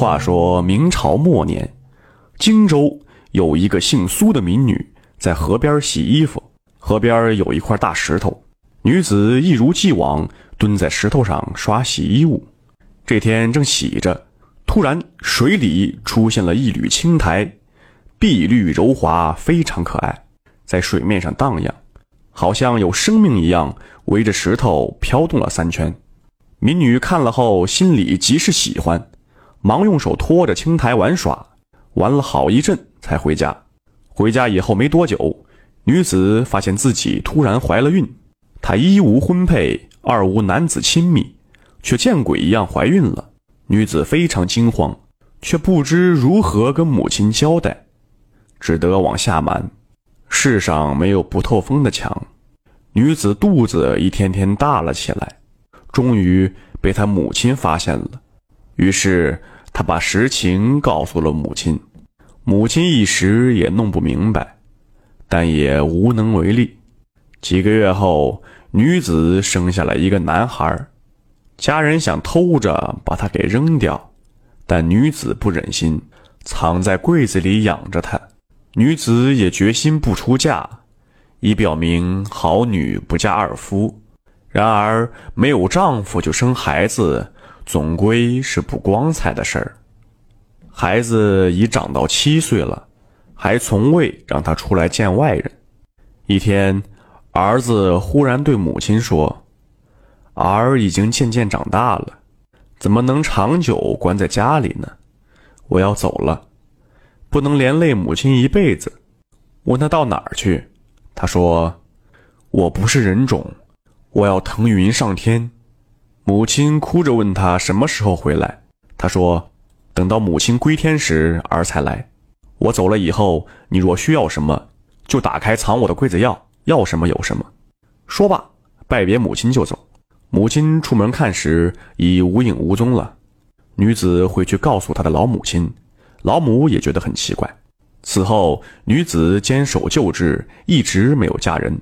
话说明朝末年，荆州有一个姓苏的民女在河边洗衣服，河边有一块大石头，女子一如既往蹲在石头上刷洗衣物。这天正洗着，突然水里出现了一缕青苔，碧绿柔滑，非常可爱，在水面上荡漾，好像有生命一样，围着石头飘动了三圈。民女看了后，心里极是喜欢。忙用手托着青苔玩耍，玩了好一阵才回家。回家以后没多久，女子发现自己突然怀了孕。她一无婚配，二无男子亲密，却见鬼一样怀孕了。女子非常惊慌，却不知如何跟母亲交代，只得往下瞒。世上没有不透风的墙，女子肚子一天天大了起来，终于被她母亲发现了。于是，他把实情告诉了母亲，母亲一时也弄不明白，但也无能为力。几个月后，女子生下了一个男孩，家人想偷着把他给扔掉，但女子不忍心，藏在柜子里养着他。女子也决心不出嫁，以表明好女不嫁二夫。然而，没有丈夫就生孩子。总归是不光彩的事儿。孩子已长到七岁了，还从未让他出来见外人。一天，儿子忽然对母亲说：“儿已经渐渐长大了，怎么能长久关在家里呢？我要走了，不能连累母亲一辈子。”问他到哪儿去，他说：“我不是人种，我要腾云上天。”母亲哭着问他什么时候回来，他说：“等到母亲归天时，儿才来。我走了以后，你若需要什么，就打开藏我的柜子要，要什么有什么。”说罢，拜别母亲就走。母亲出门看时，已无影无踪了。女子回去告诉她的老母亲，老母也觉得很奇怪。此后，女子坚守旧制，一直没有嫁人，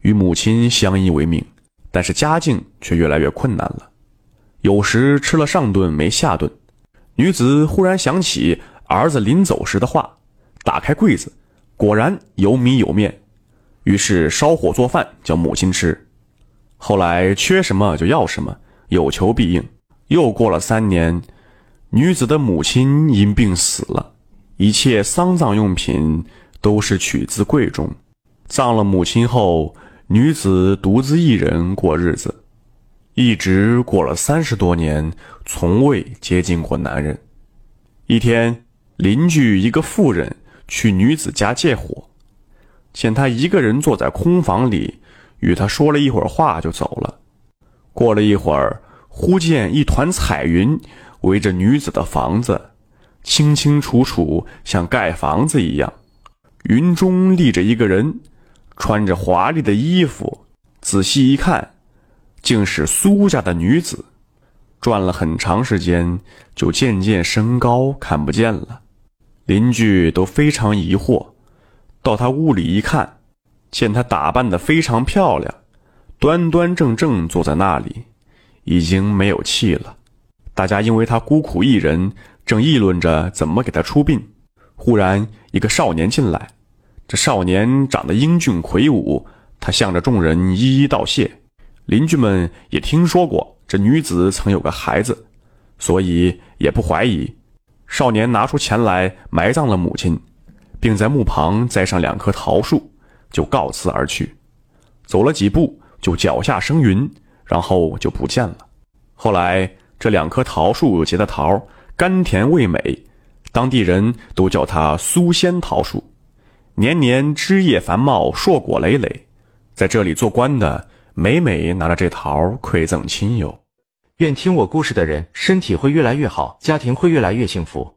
与母亲相依为命。但是家境却越来越困难了，有时吃了上顿没下顿。女子忽然想起儿子临走时的话，打开柜子，果然有米有面，于是烧火做饭叫母亲吃。后来缺什么就要什么，有求必应。又过了三年，女子的母亲因病死了，一切丧葬用品都是取自柜中。葬了母亲后。女子独自一人过日子，一直过了三十多年，从未接近过男人。一天，邻居一个妇人去女子家借火，见她一个人坐在空房里，与她说了一会儿话就走了。过了一会儿，忽见一团彩云围着女子的房子，清清楚楚，像盖房子一样。云中立着一个人。穿着华丽的衣服，仔细一看，竟是苏家的女子。转了很长时间，就渐渐升高，看不见了。邻居都非常疑惑，到他屋里一看，见她打扮得非常漂亮，端端正正坐在那里，已经没有气了。大家因为她孤苦一人，正议论着怎么给她出殡。忽然，一个少年进来。这少年长得英俊魁梧，他向着众人一一道谢。邻居们也听说过这女子曾有个孩子，所以也不怀疑。少年拿出钱来埋葬了母亲，并在墓旁栽上两棵桃树，就告辞而去。走了几步，就脚下生云，然后就不见了。后来这两棵桃树结的桃甘甜味美，当地人都叫它苏仙桃树。年年枝叶繁茂，硕果累累，在这里做官的每每拿着这桃馈赠亲友。愿听我故事的人身体会越来越好，家庭会越来越幸福。